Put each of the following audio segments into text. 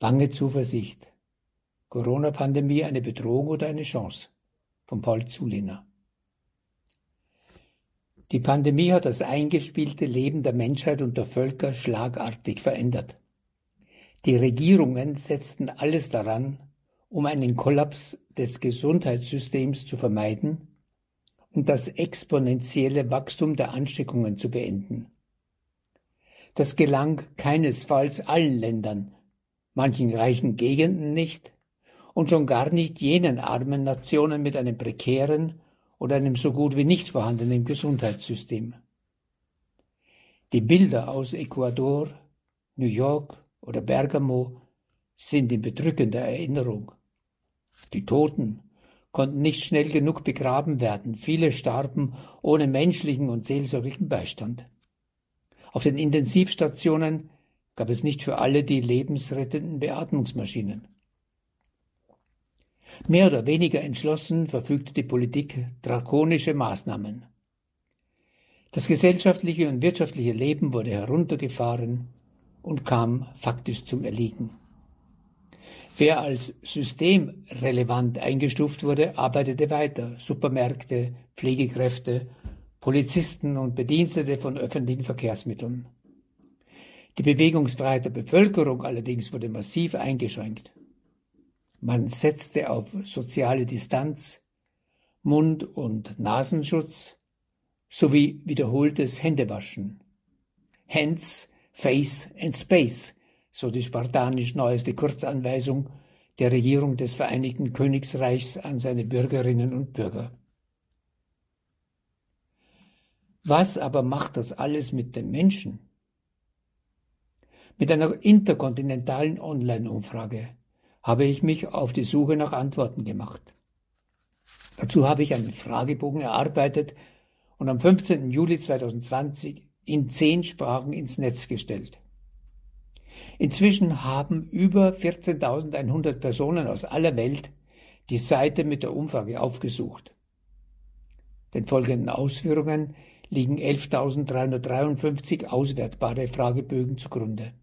Bange Zuversicht. Corona-Pandemie eine Bedrohung oder eine Chance? Von Paul Zulehner. Die Pandemie hat das eingespielte Leben der Menschheit und der Völker schlagartig verändert. Die Regierungen setzten alles daran, um einen Kollaps des Gesundheitssystems zu vermeiden und das exponentielle Wachstum der Ansteckungen zu beenden. Das gelang keinesfalls allen Ländern, manchen reichen Gegenden nicht und schon gar nicht jenen armen Nationen mit einem prekären oder einem so gut wie nicht vorhandenen Gesundheitssystem. Die Bilder aus Ecuador, New York oder Bergamo sind in bedrückender Erinnerung. Die Toten konnten nicht schnell genug begraben werden, viele starben ohne menschlichen und seelsorglichen Beistand. Auf den Intensivstationen gab es nicht für alle die lebensrettenden Beatmungsmaschinen. Mehr oder weniger entschlossen verfügte die Politik drakonische Maßnahmen. Das gesellschaftliche und wirtschaftliche Leben wurde heruntergefahren und kam faktisch zum Erliegen. Wer als systemrelevant eingestuft wurde, arbeitete weiter. Supermärkte, Pflegekräfte, Polizisten und Bedienstete von öffentlichen Verkehrsmitteln. Die Bewegungsfreiheit der Bevölkerung allerdings wurde massiv eingeschränkt. Man setzte auf soziale Distanz, Mund- und Nasenschutz sowie wiederholtes Händewaschen. Hands, Face and Space, so die spartanisch neueste Kurzanweisung der Regierung des Vereinigten Königsreichs an seine Bürgerinnen und Bürger. Was aber macht das alles mit den Menschen? Mit einer interkontinentalen Online-Umfrage habe ich mich auf die Suche nach Antworten gemacht. Dazu habe ich einen Fragebogen erarbeitet und am 15. Juli 2020 in zehn Sprachen ins Netz gestellt. Inzwischen haben über 14.100 Personen aus aller Welt die Seite mit der Umfrage aufgesucht. Den folgenden Ausführungen liegen 11.353 auswertbare Fragebögen zugrunde.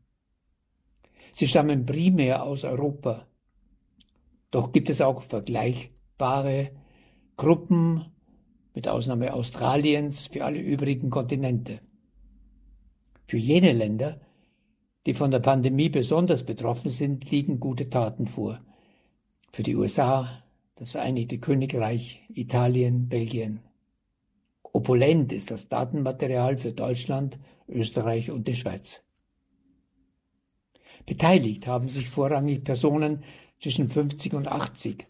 Sie stammen primär aus Europa. Doch gibt es auch vergleichbare Gruppen, mit Ausnahme Australiens, für alle übrigen Kontinente. Für jene Länder, die von der Pandemie besonders betroffen sind, liegen gute Taten vor. Für die USA, das Vereinigte Königreich, Italien, Belgien. Opulent ist das Datenmaterial für Deutschland, Österreich und die Schweiz. Beteiligt haben sich vorrangig Personen zwischen 50 und 80,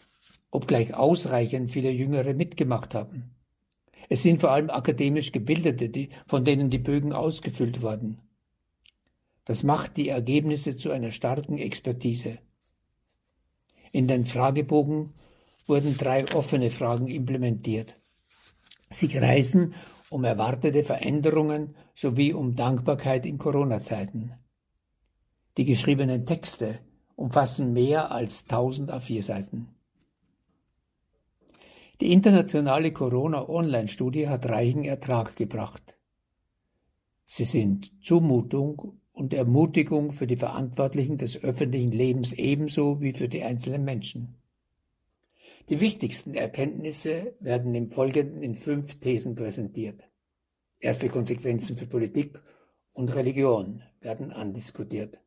obgleich ausreichend viele Jüngere mitgemacht haben. Es sind vor allem akademisch Gebildete, die, von denen die Bögen ausgefüllt wurden. Das macht die Ergebnisse zu einer starken Expertise. In den Fragebogen wurden drei offene Fragen implementiert. Sie kreisen um erwartete Veränderungen sowie um Dankbarkeit in Corona-Zeiten. Die geschriebenen Texte umfassen mehr als 1000 A4-Seiten. Die internationale Corona-Online-Studie hat reichen Ertrag gebracht. Sie sind Zumutung und Ermutigung für die Verantwortlichen des öffentlichen Lebens ebenso wie für die einzelnen Menschen. Die wichtigsten Erkenntnisse werden im Folgenden in fünf Thesen präsentiert. Erste Konsequenzen für Politik und Religion werden andiskutiert.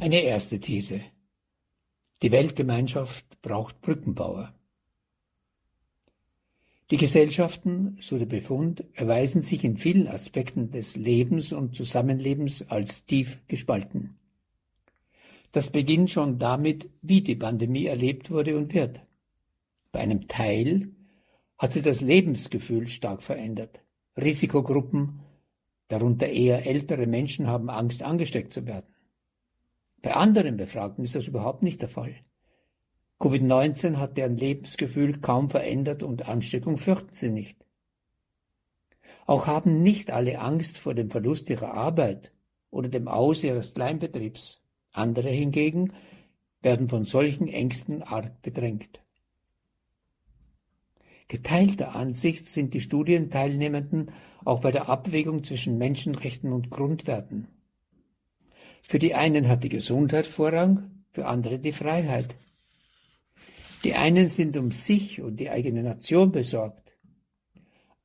Eine erste These. Die Weltgemeinschaft braucht Brückenbauer. Die Gesellschaften, so der Befund, erweisen sich in vielen Aspekten des Lebens und Zusammenlebens als tief gespalten. Das beginnt schon damit, wie die Pandemie erlebt wurde und wird. Bei einem Teil hat sie das Lebensgefühl stark verändert. Risikogruppen, darunter eher ältere Menschen, haben Angst, angesteckt zu werden. Bei anderen Befragten ist das überhaupt nicht der Fall. Covid-19 hat deren Lebensgefühl kaum verändert und Ansteckung fürchten sie nicht. Auch haben nicht alle Angst vor dem Verlust ihrer Arbeit oder dem Aus ihres Kleinbetriebs. Andere hingegen werden von solchen Ängsten arg bedrängt. Geteilter Ansicht sind die Studienteilnehmenden auch bei der Abwägung zwischen Menschenrechten und Grundwerten. Für die einen hat die Gesundheit Vorrang, für andere die Freiheit. Die einen sind um sich und die eigene Nation besorgt.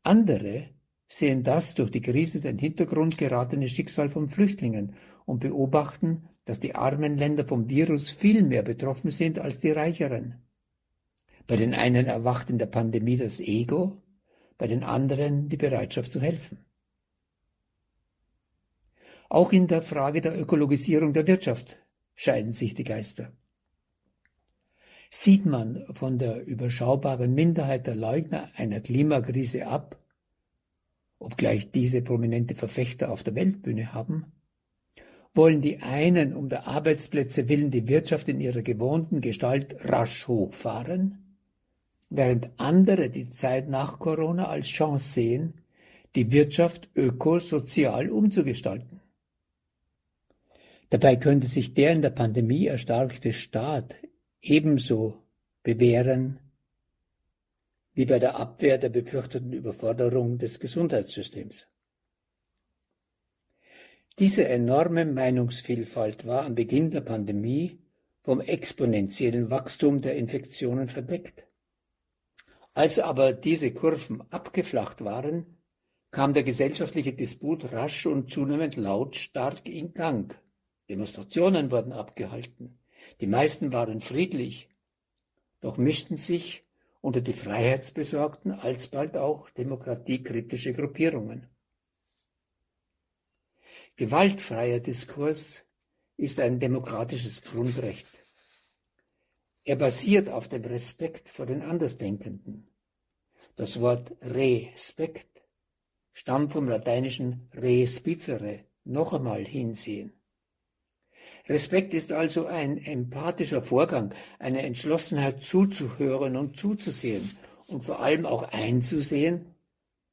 Andere sehen das durch die Krise den Hintergrund geratene Schicksal von Flüchtlingen und beobachten, dass die armen Länder vom Virus viel mehr betroffen sind als die reicheren. Bei den einen erwacht in der Pandemie das Ego, bei den anderen die Bereitschaft zu helfen. Auch in der Frage der Ökologisierung der Wirtschaft scheiden sich die Geister. Sieht man von der überschaubaren Minderheit der Leugner einer Klimakrise ab, obgleich diese prominente Verfechter auf der Weltbühne haben, wollen die einen um der Arbeitsplätze willen die Wirtschaft in ihrer gewohnten Gestalt rasch hochfahren, während andere die Zeit nach Corona als Chance sehen, die Wirtschaft ökosozial umzugestalten. Dabei könnte sich der in der Pandemie erstarkte Staat ebenso bewähren wie bei der Abwehr der befürchteten Überforderung des Gesundheitssystems. Diese enorme Meinungsvielfalt war am Beginn der Pandemie vom exponentiellen Wachstum der Infektionen verdeckt. Als aber diese Kurven abgeflacht waren, kam der gesellschaftliche Disput rasch und zunehmend lautstark in Gang. Demonstrationen wurden abgehalten. Die meisten waren friedlich, doch mischten sich unter die Freiheitsbesorgten alsbald auch demokratiekritische Gruppierungen. Gewaltfreier Diskurs ist ein demokratisches Grundrecht. Er basiert auf dem Respekt vor den Andersdenkenden. Das Wort Respekt stammt vom lateinischen respicere, noch einmal hinsehen. Respekt ist also ein empathischer Vorgang, eine Entschlossenheit zuzuhören und zuzusehen und vor allem auch einzusehen,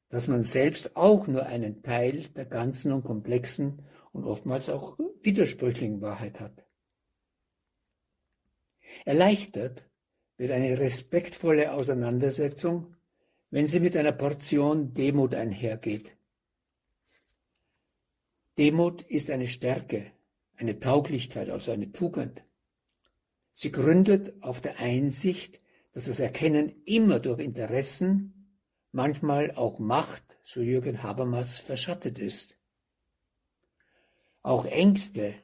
dass man selbst auch nur einen Teil der ganzen und komplexen und oftmals auch widersprüchlichen Wahrheit hat. Erleichtert wird eine respektvolle Auseinandersetzung, wenn sie mit einer Portion Demut einhergeht. Demut ist eine Stärke, eine Tauglichkeit, also eine Tugend. Sie gründet auf der Einsicht, dass das Erkennen immer durch Interessen, manchmal auch Macht, so Jürgen Habermas, verschattet ist. Auch Ängste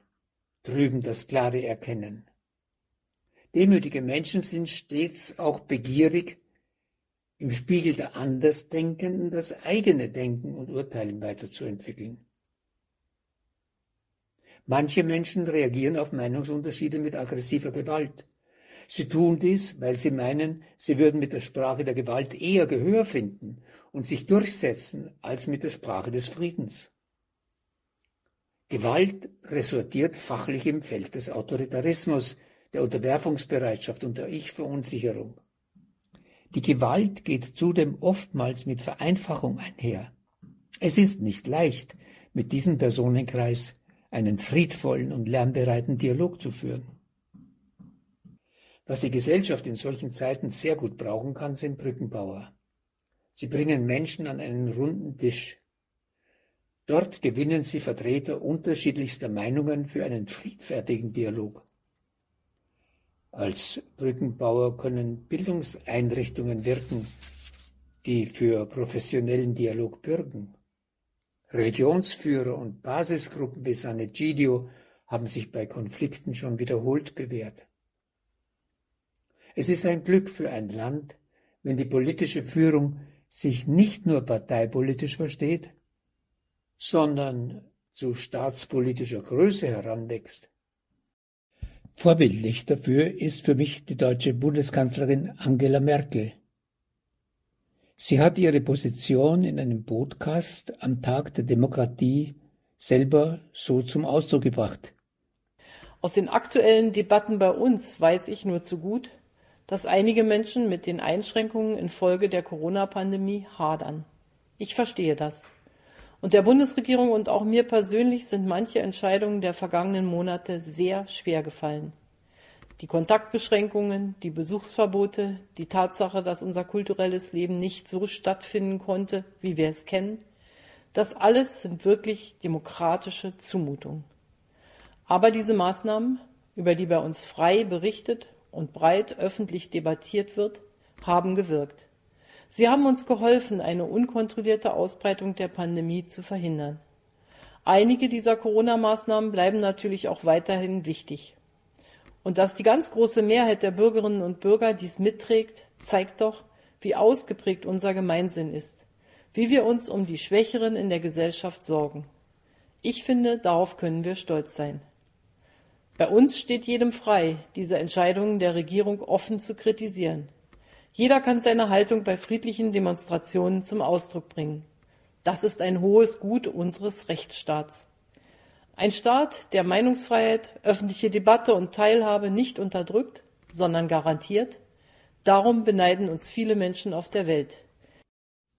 trüben das klare Erkennen. Demütige Menschen sind stets auch begierig, im Spiegel der Andersdenkenden das eigene Denken und Urteilen weiterzuentwickeln. Manche Menschen reagieren auf Meinungsunterschiede mit aggressiver Gewalt. Sie tun dies, weil sie meinen, sie würden mit der Sprache der Gewalt eher Gehör finden und sich durchsetzen als mit der Sprache des Friedens. Gewalt resortiert fachlich im Feld des Autoritarismus, der Unterwerfungsbereitschaft und der Ich-Verunsicherung. Die Gewalt geht zudem oftmals mit Vereinfachung einher. Es ist nicht leicht, mit diesem Personenkreis einen friedvollen und lernbereiten Dialog zu führen. Was die Gesellschaft in solchen Zeiten sehr gut brauchen kann, sind Brückenbauer. Sie bringen Menschen an einen runden Tisch. Dort gewinnen sie Vertreter unterschiedlichster Meinungen für einen friedfertigen Dialog. Als Brückenbauer können Bildungseinrichtungen wirken, die für professionellen Dialog bürgen. Religionsführer und Basisgruppen wie Sanegidio haben sich bei Konflikten schon wiederholt bewährt. Es ist ein Glück für ein Land, wenn die politische Führung sich nicht nur parteipolitisch versteht, sondern zu staatspolitischer Größe heranwächst. Vorbildlich dafür ist für mich die deutsche Bundeskanzlerin Angela Merkel, Sie hat ihre Position in einem Podcast am Tag der Demokratie selber so zum Ausdruck gebracht. Aus den aktuellen Debatten bei uns weiß ich nur zu gut, dass einige Menschen mit den Einschränkungen infolge der Corona-Pandemie hadern. Ich verstehe das. Und der Bundesregierung und auch mir persönlich sind manche Entscheidungen der vergangenen Monate sehr schwer gefallen. Die Kontaktbeschränkungen, die Besuchsverbote, die Tatsache, dass unser kulturelles Leben nicht so stattfinden konnte, wie wir es kennen, das alles sind wirklich demokratische Zumutungen. Aber diese Maßnahmen, über die bei uns frei berichtet und breit öffentlich debattiert wird, haben gewirkt. Sie haben uns geholfen, eine unkontrollierte Ausbreitung der Pandemie zu verhindern. Einige dieser Corona-Maßnahmen bleiben natürlich auch weiterhin wichtig. Und dass die ganz große Mehrheit der Bürgerinnen und Bürger dies mitträgt, zeigt doch, wie ausgeprägt unser Gemeinsinn ist, wie wir uns um die Schwächeren in der Gesellschaft sorgen. Ich finde, darauf können wir stolz sein. Bei uns steht jedem frei, diese Entscheidungen der Regierung offen zu kritisieren. Jeder kann seine Haltung bei friedlichen Demonstrationen zum Ausdruck bringen. Das ist ein hohes Gut unseres Rechtsstaats. Ein Staat, der Meinungsfreiheit, öffentliche Debatte und Teilhabe nicht unterdrückt, sondern garantiert, darum beneiden uns viele Menschen auf der Welt.